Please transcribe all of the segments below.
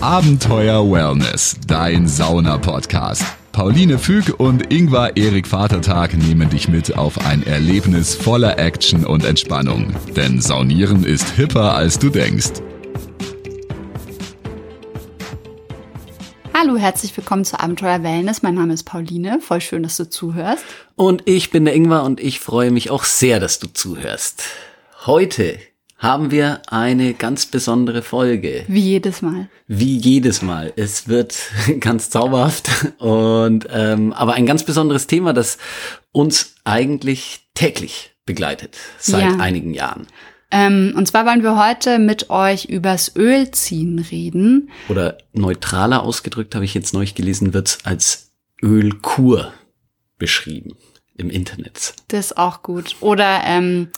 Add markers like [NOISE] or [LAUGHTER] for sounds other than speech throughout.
Abenteuer Wellness, dein Sauna-Podcast. Pauline Füg und Ingvar Erik Vatertag nehmen dich mit auf ein Erlebnis voller Action und Entspannung. Denn Saunieren ist hipper, als du denkst. Hallo, herzlich willkommen zu Abenteuer Wellness. Mein Name ist Pauline. Voll schön, dass du zuhörst. Und ich bin der Ingvar und ich freue mich auch sehr, dass du zuhörst. Heute haben wir eine ganz besondere Folge. Wie jedes Mal. Wie jedes Mal. Es wird [LAUGHS] ganz zauberhaft und ähm, aber ein ganz besonderes Thema, das uns eigentlich täglich begleitet seit ja. einigen Jahren. Ähm, und zwar wollen wir heute mit euch übers Ölziehen reden. Oder neutraler ausgedrückt habe ich jetzt neulich gelesen, wird es als Ölkur beschrieben im Internet. Das ist auch gut. Oder ähm,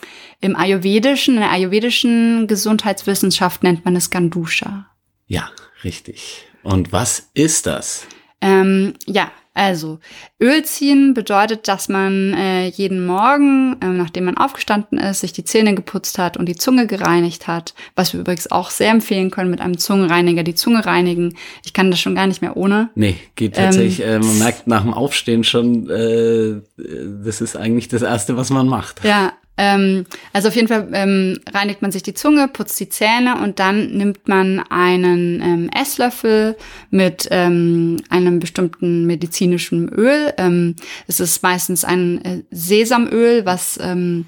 im Ayurvedischen, in der ayurvedischen Gesundheitswissenschaft nennt man es Gandusha. Ja, richtig. Und was ist das? Ähm, ja, also, Öl ziehen bedeutet, dass man äh, jeden Morgen, äh, nachdem man aufgestanden ist, sich die Zähne geputzt hat und die Zunge gereinigt hat, was wir übrigens auch sehr empfehlen können, mit einem Zungenreiniger die Zunge reinigen. Ich kann das schon gar nicht mehr ohne. Nee, geht tatsächlich. Ähm, äh, man merkt nach dem Aufstehen schon, äh, das ist eigentlich das Erste, was man macht. Ja, ähm, also auf jeden Fall ähm, reinigt man sich die Zunge, putzt die Zähne und dann nimmt man einen ähm, Esslöffel mit ähm, einem bestimmten medizinischen Öl. Ähm, es ist meistens ein äh, Sesamöl, was ähm,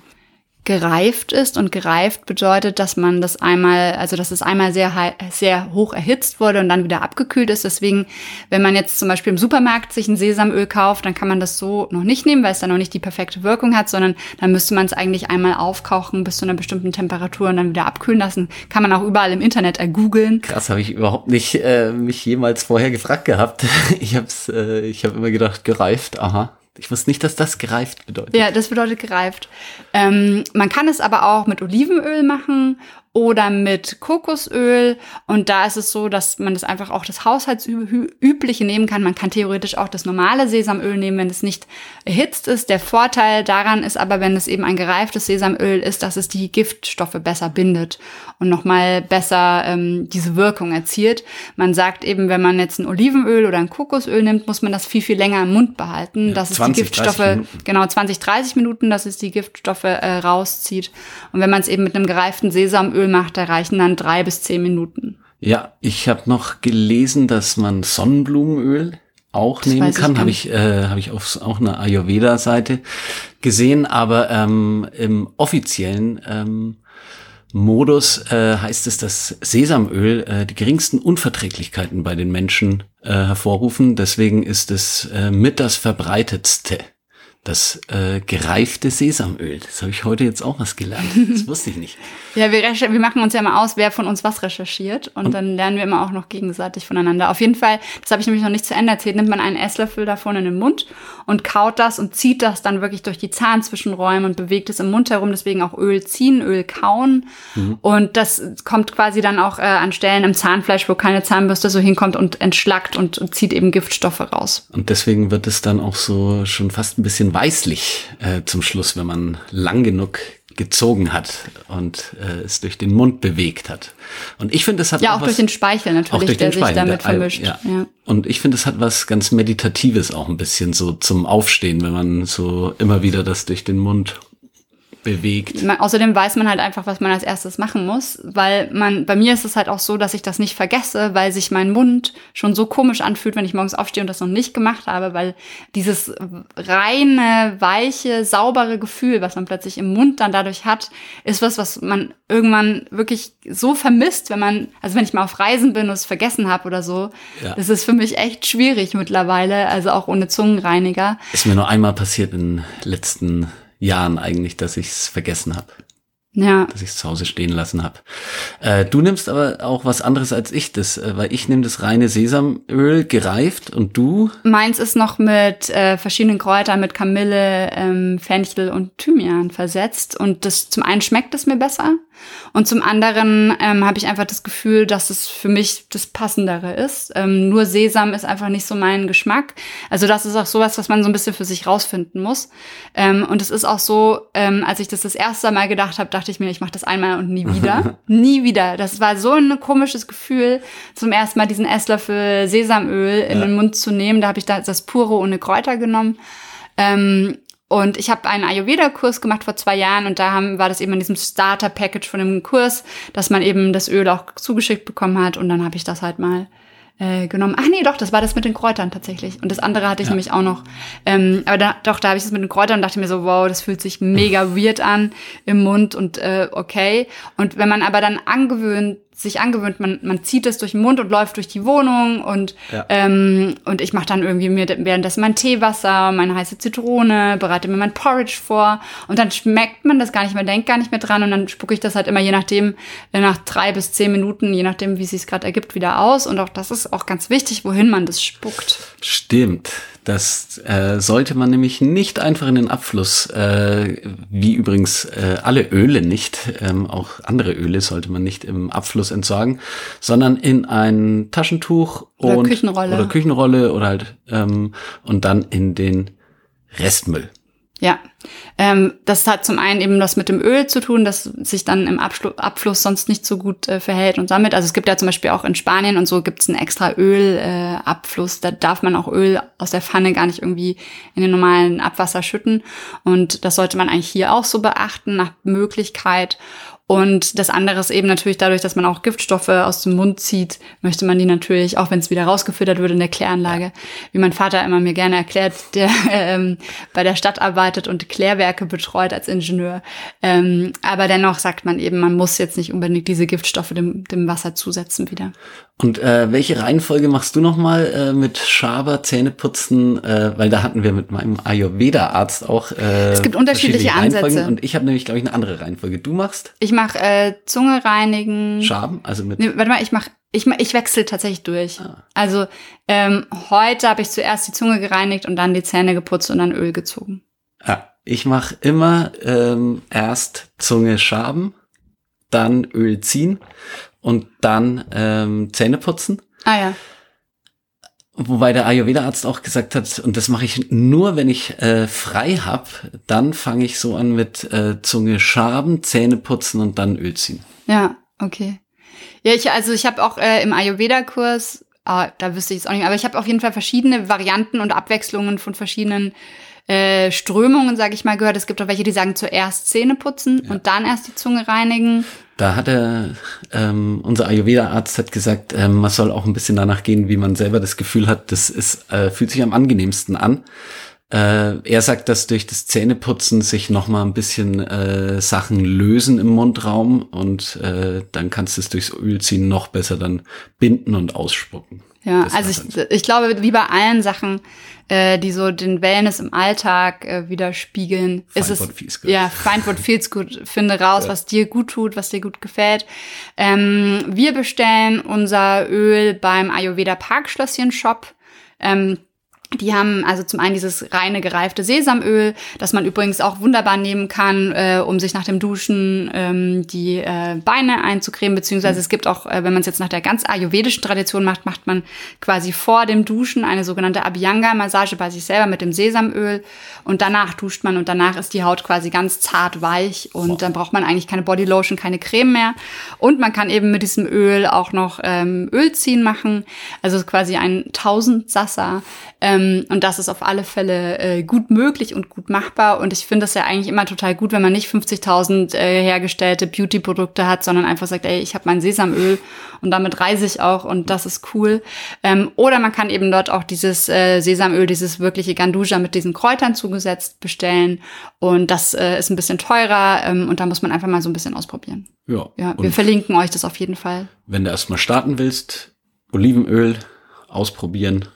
gereift ist und gereift bedeutet, dass man das einmal, also dass es einmal sehr, sehr hoch erhitzt wurde und dann wieder abgekühlt ist. Deswegen, wenn man jetzt zum Beispiel im Supermarkt sich ein Sesamöl kauft, dann kann man das so noch nicht nehmen, weil es dann noch nicht die perfekte Wirkung hat, sondern dann müsste man es eigentlich einmal aufkochen bis zu einer bestimmten Temperatur und dann wieder abkühlen lassen. Kann man auch überall im Internet ergoogeln. Krass, habe ich überhaupt nicht äh, mich jemals vorher gefragt gehabt. [LAUGHS] Ich habe äh, ich hab immer gedacht, gereift, aha. Ich wusste nicht, dass das gereift bedeutet. Ja, das bedeutet gereift. Ähm, man kann es aber auch mit Olivenöl machen oder mit Kokosöl. Und da ist es so, dass man das einfach auch das Haushaltsübliche nehmen kann. Man kann theoretisch auch das normale Sesamöl nehmen, wenn es nicht erhitzt ist. Der Vorteil daran ist aber, wenn es eben ein gereiftes Sesamöl ist, dass es die Giftstoffe besser bindet und nochmal besser ähm, diese Wirkung erzielt. Man sagt eben, wenn man jetzt ein Olivenöl oder ein Kokosöl nimmt, muss man das viel, viel länger im Mund behalten. Ja, dass es die Giftstoffe, genau 20, 30 Minuten, dass es die Giftstoffe äh, rauszieht. Und wenn man es eben mit einem gereiften Sesamöl Öl macht, da reichen dann drei bis zehn Minuten. Ja, ich habe noch gelesen, dass man Sonnenblumenöl auch das nehmen kann. Habe ich, äh, hab ich auf auch einer Ayurveda-Seite gesehen, aber ähm, im offiziellen ähm, Modus äh, heißt es, dass Sesamöl äh, die geringsten Unverträglichkeiten bei den Menschen äh, hervorrufen. Deswegen ist es äh, mit das verbreitetste das äh, gereifte Sesamöl. Das habe ich heute jetzt auch was gelernt. Das [LAUGHS] wusste ich nicht. ja, wir, wir machen uns ja mal aus, wer von uns was recherchiert. Und, und, dann lernen wir immer auch noch gegenseitig voneinander. Auf jeden Fall, das habe ich nämlich noch nicht zu Ende erzählt, nimmt man einen Esslöffel davon in den Mund und kaut das und zieht das dann wirklich durch die Zahnzwischenräume und bewegt es im Mund herum. Deswegen auch Öl ziehen, Öl kauen. Mhm. Und das kommt quasi dann auch äh, an Stellen im Zahnfleisch, wo keine Zahnbürste so hinkommt und entschlackt und, und zieht eben Giftstoffe raus. Und deswegen wird es dann auch so schon fast ein bisschen weißlich äh, zum Schluss, wenn man lang genug gezogen hat und äh, es durch den Mund bewegt hat. Und ich finde, es hat ja auch, auch durch den Speichel natürlich, der sich damit der, vermischt. Ja. ja. Und ich finde, es hat was ganz meditatives auch ein bisschen so zum Aufstehen, wenn man so immer wieder das durch den Mund bewegt. Man, außerdem weiß man halt einfach, was man als erstes machen muss, weil man, bei mir ist es halt auch so, dass ich das nicht vergesse, weil sich mein Mund schon so komisch anfühlt, wenn ich morgens aufstehe und das noch nicht gemacht habe, weil dieses reine, weiche, saubere Gefühl, was man plötzlich im Mund dann dadurch hat, ist was, was man irgendwann wirklich so vermisst, wenn man, also wenn ich mal auf Reisen bin und es vergessen habe oder so, ja. das ist für mich echt schwierig mittlerweile, also auch ohne Zungenreiniger. Ist mir nur einmal passiert in den letzten Jahren eigentlich, dass ich es vergessen habe. Ja. Dass ich es zu Hause stehen lassen habe. Äh, du nimmst aber auch was anderes als ich das, äh, weil ich nehme das reine Sesamöl gereift und du? Meins ist noch mit äh, verschiedenen Kräutern, mit Kamille, ähm, Fenchel und Thymian versetzt. Und das zum einen schmeckt es mir besser und zum anderen ähm, habe ich einfach das Gefühl, dass es für mich das Passendere ist. Ähm, nur Sesam ist einfach nicht so mein Geschmack. Also das ist auch sowas, was man so ein bisschen für sich rausfinden muss. Ähm, und es ist auch so, ähm, als ich das das erste Mal gedacht habe, dachte ich mir, ich mache das einmal und nie [LAUGHS] wieder. nie wieder. Das war so ein komisches Gefühl, zum ersten Mal diesen Esslöffel Sesamöl in ja. den Mund zu nehmen. Da habe ich da das pure ohne Kräuter genommen. Ähm, und ich habe einen Ayurveda-Kurs gemacht vor zwei Jahren und da haben, war das eben in diesem Starter-Package von dem Kurs, dass man eben das Öl auch zugeschickt bekommen hat und dann habe ich das halt mal äh, genommen. Ach nee, doch, das war das mit den Kräutern tatsächlich. Und das andere hatte ich ja. nämlich auch noch. Ähm, aber da, doch, da habe ich das mit den Kräutern und dachte mir so, wow, das fühlt sich mega weird an im Mund und äh, okay. Und wenn man aber dann angewöhnt sich angewöhnt, man, man zieht es durch den Mund und läuft durch die Wohnung und, ja. ähm, und ich mache dann irgendwie mir währenddessen mein Teewasser, meine heiße Zitrone, bereite mir mein Porridge vor und dann schmeckt man das gar nicht mehr, denkt gar nicht mehr dran und dann spucke ich das halt immer je nachdem, äh, nach drei bis zehn Minuten, je nachdem, wie es sich gerade ergibt, wieder aus und auch das ist auch ganz wichtig, wohin man das spuckt. Stimmt. Das äh, sollte man nämlich nicht einfach in den Abfluss, äh, wie übrigens äh, alle Öle nicht, ähm, auch andere Öle sollte man nicht im Abfluss entsorgen, sondern in ein Taschentuch oder und, Küchenrolle oder Küchenrolle oder halt ähm, und dann in den Restmüll. Ja, ähm, das hat zum einen eben was mit dem Öl zu tun, das sich dann im Abschlu Abfluss sonst nicht so gut äh, verhält und sammelt. Also es gibt ja zum Beispiel auch in Spanien und so gibt es einen extra Ölabfluss. Äh, da darf man auch Öl aus der Pfanne gar nicht irgendwie in den normalen Abwasser schütten. Und das sollte man eigentlich hier auch so beachten nach Möglichkeit. Und das andere ist eben natürlich dadurch, dass man auch Giftstoffe aus dem Mund zieht, möchte man die natürlich, auch wenn es wieder rausgefüttert wird in der Kläranlage, wie mein Vater immer mir gerne erklärt, [LAUGHS] der ähm, bei der Stadt arbeitet und Klärwerke betreut als Ingenieur. Ähm, aber dennoch sagt man eben, man muss jetzt nicht unbedingt diese Giftstoffe dem, dem Wasser zusetzen wieder. Und äh, welche Reihenfolge machst du nochmal äh, mit Schaber, Zähneputzen? Äh, weil da hatten wir mit meinem Ayurveda-Arzt auch. Äh, es gibt unterschiedliche Ansätze. Und ich habe nämlich, glaube ich, eine andere Reihenfolge. Du machst? Ich mache äh, Zunge reinigen. Schaben, also mit. Nee, warte mal, ich mache ich, ich wechsle tatsächlich durch. Ah. Also ähm, heute habe ich zuerst die Zunge gereinigt und dann die Zähne geputzt und dann Öl gezogen. Ja, ich mache immer ähm, erst Zunge schaben, dann Öl ziehen und dann ähm, Zähne putzen. Ah ja. Wobei der Ayurveda-Arzt auch gesagt hat, und das mache ich nur, wenn ich äh, frei hab, dann fange ich so an mit äh, Zunge schaben, Zähne putzen und dann Öl ziehen. Ja, okay. Ja, ich, also ich habe auch äh, im Ayurveda-Kurs, ah, da wüsste ich es auch nicht, aber ich habe auf jeden Fall verschiedene Varianten und Abwechslungen von verschiedenen äh, Strömungen, sage ich mal, gehört. Es gibt auch welche, die sagen zuerst Zähne putzen ja. und dann erst die Zunge reinigen. Da hat er, ähm, unser Ayurveda-Arzt hat gesagt, ähm, man soll auch ein bisschen danach gehen, wie man selber das Gefühl hat, das ist, äh, fühlt sich am angenehmsten an. Äh, er sagt, dass durch das Zähneputzen sich noch mal ein bisschen äh, Sachen lösen im Mundraum und äh, dann kannst du es durchs Öl ziehen noch besser dann binden und ausspucken. Ja, das also ich, ich glaube, wie bei allen Sachen, äh, die so den Wellness im Alltag äh, widerspiegeln, find ist es feels good. ja find what feels good. Finde raus, ja. was dir gut tut, was dir gut gefällt. Ähm, wir bestellen unser Öl beim Ayurveda Parkschlösschen Shop. Ähm, die haben also zum einen dieses reine gereifte Sesamöl, das man übrigens auch wunderbar nehmen kann, äh, um sich nach dem Duschen ähm, die äh, Beine einzucremen, beziehungsweise mhm. es gibt auch, äh, wenn man es jetzt nach der ganz ayurvedischen Tradition macht, macht man quasi vor dem Duschen eine sogenannte Abhyanga-Massage bei sich selber mit dem Sesamöl. Und danach duscht man und danach ist die Haut quasi ganz zart weich und wow. dann braucht man eigentlich keine Bodylotion, keine Creme mehr. Und man kann eben mit diesem Öl auch noch ähm, Ölziehen machen, also quasi ein Tausendsasser. Ähm, und das ist auf alle Fälle äh, gut möglich und gut machbar. Und ich finde das ja eigentlich immer total gut, wenn man nicht 50.000 äh, hergestellte Beauty-Produkte hat, sondern einfach sagt, ey, ich habe mein Sesamöl und damit reise ich auch und das ist cool. Ähm, oder man kann eben dort auch dieses äh, Sesamöl, dieses wirkliche Ganduja mit diesen Kräutern zugesetzt bestellen. Und das äh, ist ein bisschen teurer ähm, und da muss man einfach mal so ein bisschen ausprobieren. Ja. Ja, wir verlinken euch das auf jeden Fall. Wenn du erstmal starten willst, Olivenöl ausprobieren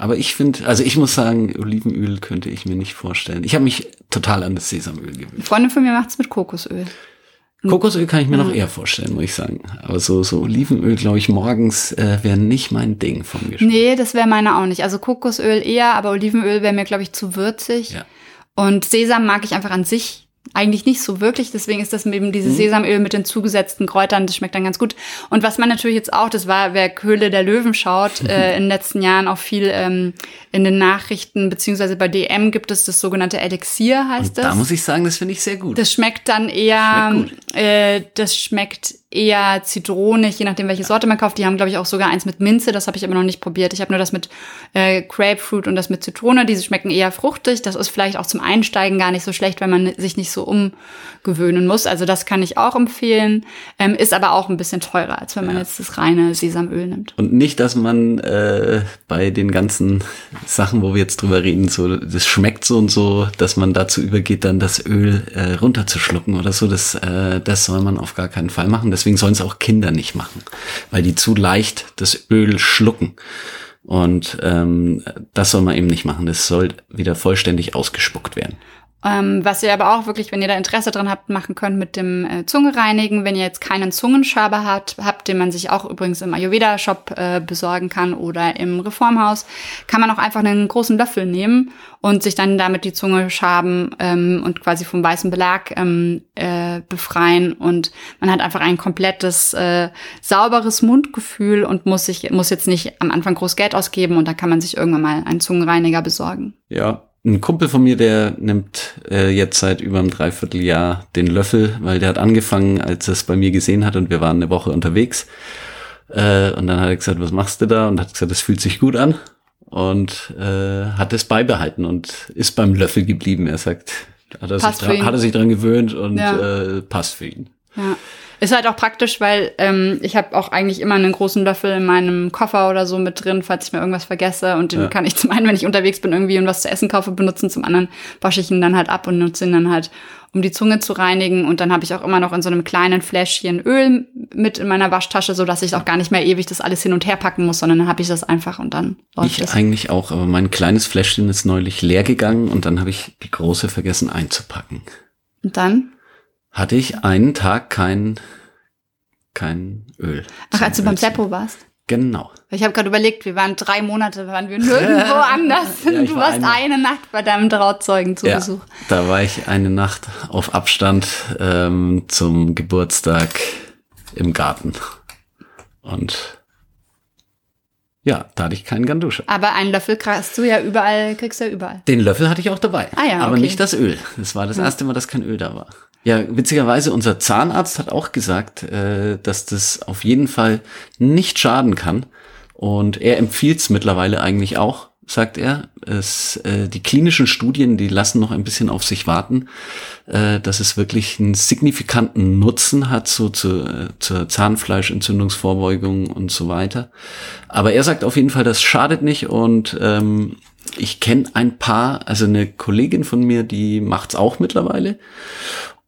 aber ich finde, also ich muss sagen, Olivenöl könnte ich mir nicht vorstellen. Ich habe mich total an das Sesamöl gewöhnt. Freunde von mir macht's mit Kokosöl. Kokosöl kann ich mir ja. noch eher vorstellen, muss ich sagen. Aber so, so Olivenöl, glaube ich, morgens äh, wäre nicht mein Ding vom Geschmack. Nee, das wäre meine auch nicht. Also Kokosöl eher, aber Olivenöl wäre mir, glaube ich, zu würzig. Ja. Und Sesam mag ich einfach an sich eigentlich nicht so wirklich. Deswegen ist das eben dieses mhm. Sesamöl mit den zugesetzten Kräutern, das schmeckt dann ganz gut. Und was man natürlich jetzt auch, das war, wer Höhle der Löwen schaut, [LAUGHS] äh, in den letzten Jahren auch viel ähm, in den Nachrichten, beziehungsweise bei DM gibt es das sogenannte Elixier, heißt Und das. Da muss ich sagen, das finde ich sehr gut. Das schmeckt dann eher, schmeckt äh, das schmeckt eher zitronig, je nachdem, welche Sorte man kauft. Die haben, glaube ich, auch sogar eins mit Minze, das habe ich aber noch nicht probiert. Ich habe nur das mit äh, Grapefruit und das mit Zitrone. Diese schmecken eher fruchtig. Das ist vielleicht auch zum Einsteigen gar nicht so schlecht, wenn man sich nicht so umgewöhnen muss. Also das kann ich auch empfehlen. Ähm, ist aber auch ein bisschen teurer, als wenn man ja. jetzt das reine Sesamöl nimmt. Und nicht, dass man äh, bei den ganzen Sachen, wo wir jetzt drüber reden, so das schmeckt so und so, dass man dazu übergeht, dann das Öl äh, runterzuschlucken oder so. Das, äh, das soll man auf gar keinen Fall machen. Deswegen sollen es auch Kinder nicht machen, weil die zu leicht das Öl schlucken. Und ähm, das soll man eben nicht machen. Das soll wieder vollständig ausgespuckt werden. Ähm, was ihr aber auch wirklich, wenn ihr da Interesse dran habt, machen könnt mit dem äh, Zungereinigen. Wenn ihr jetzt keinen Zungenschaber habt, habt, den man sich auch übrigens im Ayurveda-Shop äh, besorgen kann oder im Reformhaus, kann man auch einfach einen großen Löffel nehmen und sich dann damit die Zunge schaben ähm, und quasi vom weißen Belag ähm, äh, befreien. Und man hat einfach ein komplettes, äh, sauberes Mundgefühl und muss sich muss jetzt nicht am Anfang groß Geld ausgeben und da kann man sich irgendwann mal einen Zungenreiniger besorgen. Ja, ein Kumpel von mir, der nimmt äh, jetzt seit über einem Dreivierteljahr den Löffel, weil der hat angefangen, als er es bei mir gesehen hat und wir waren eine Woche unterwegs. Äh, und dann hat er gesagt, was machst du da? Und hat gesagt, das fühlt sich gut an. Und äh, hat es beibehalten und ist beim Löffel geblieben. Er sagt, hat er, sich dran, hat er sich dran gewöhnt und ja. äh, passt für ihn. Ja. Ist halt auch praktisch, weil ähm, ich habe auch eigentlich immer einen großen Löffel in meinem Koffer oder so mit drin, falls ich mir irgendwas vergesse. Und den ja. kann ich [LAUGHS] zum einen, wenn ich unterwegs bin, irgendwie und was zu essen kaufe, benutzen. Zum anderen wasche ich ihn dann halt ab und nutze ihn dann halt, um die Zunge zu reinigen. Und dann habe ich auch immer noch in so einem kleinen Fläschchen Öl mit in meiner Waschtasche, so dass ich auch gar nicht mehr ewig das alles hin und her packen muss, sondern dann habe ich das einfach und dann läuft Ich es. eigentlich auch, aber mein kleines Fläschchen ist neulich leer gegangen und dann habe ich die große vergessen einzupacken. Und dann? Hatte ich einen Tag kein, kein Öl. Ach, als du beim Seppo warst? Genau. Ich habe gerade überlegt, wir waren drei Monate, waren wir nirgendwo [LAUGHS] anders. ja, du war warst eine, eine, Nacht bei deinem Trauzeugen zu ja, Besuch. Da war ich eine Nacht auf Abstand ähm, zum Geburtstag im Garten. Und ja, da hatte ich keinen Gandusche. Aber einen Löffel kriegst du ja überall, kriegst du ja überall. Den Löffel hatte ich auch dabei. Ah ja, aber okay. nicht das Öl. Das war das erste Mal, dass kein Öl da war. Ja, witzigerweise, unser Zahnarzt hat auch gesagt, äh, dass das auf jeden Fall nicht schaden kann. Und er empfiehlt es mittlerweile eigentlich auch, sagt er. Es, äh, die klinischen Studien, die lassen noch ein bisschen auf sich warten, äh, dass es wirklich einen signifikanten Nutzen hat, so zu, äh, zur Zahnfleischentzündungsvorbeugung und so weiter. Aber er sagt auf jeden Fall, das schadet nicht und ähm, ich kenne ein paar, also eine Kollegin von mir, die macht's auch mittlerweile.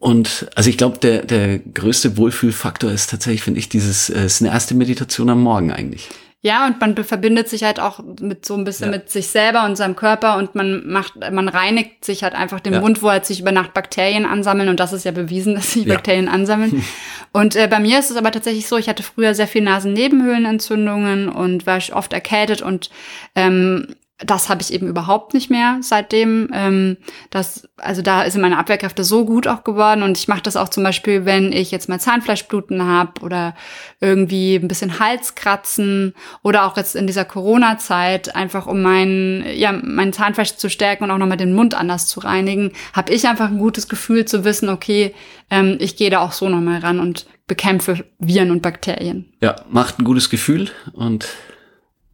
Und also ich glaube, der, der größte Wohlfühlfaktor ist tatsächlich, finde ich, dieses, äh, ist eine erste Meditation am Morgen eigentlich. Ja, und man verbindet sich halt auch mit so ein bisschen ja. mit sich selber und seinem Körper und man macht, man reinigt sich halt einfach den ja. Mund, wo halt sich über Nacht Bakterien ansammeln und das ist ja bewiesen, dass sich ja. Bakterien ansammeln. [LAUGHS] und äh, bei mir ist es aber tatsächlich so, ich hatte früher sehr viel Nasennebenhöhlenentzündungen und war oft erkältet und ähm, das habe ich eben überhaupt nicht mehr seitdem. Ähm, das, also da sind meine Abwehrkräfte so gut auch geworden und ich mache das auch zum Beispiel, wenn ich jetzt mal Zahnfleischbluten habe oder irgendwie ein bisschen Halskratzen oder auch jetzt in dieser Corona-Zeit einfach um mein, ja, mein Zahnfleisch zu stärken und auch nochmal den Mund anders zu reinigen, habe ich einfach ein gutes Gefühl zu wissen, okay, ähm, ich gehe da auch so nochmal ran und bekämpfe Viren und Bakterien. Ja, macht ein gutes Gefühl und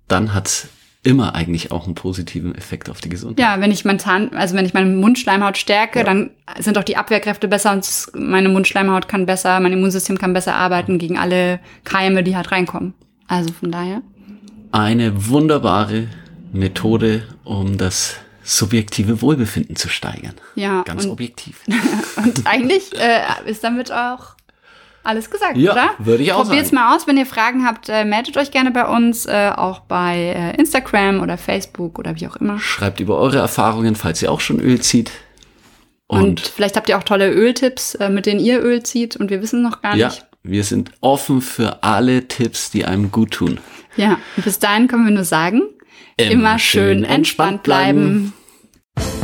dann hat's immer eigentlich auch einen positiven Effekt auf die Gesundheit. Ja, wenn ich mein Zahn, also wenn ich meine Mundschleimhaut stärke, ja. dann sind auch die Abwehrkräfte besser und meine Mundschleimhaut kann besser, mein Immunsystem kann besser arbeiten gegen alle Keime, die halt reinkommen. Also von daher. Eine wunderbare Methode, um das subjektive Wohlbefinden zu steigern. Ja. Ganz und, objektiv. [LAUGHS] und eigentlich äh, ist damit auch alles gesagt, ja, oder? Würde ich auch Probiert es mal aus. Wenn ihr Fragen habt, äh, meldet euch gerne bei uns, äh, auch bei äh, Instagram oder Facebook oder wie auch immer. Schreibt über eure Erfahrungen, falls ihr auch schon Öl zieht. Und, und vielleicht habt ihr auch tolle Öltipps, äh, mit denen ihr Öl zieht und wir wissen noch gar ja, nicht. Wir sind offen für alle Tipps, die einem gut tun. Ja, und bis dahin können wir nur sagen, immer, immer schön entspannt bleiben. bleiben.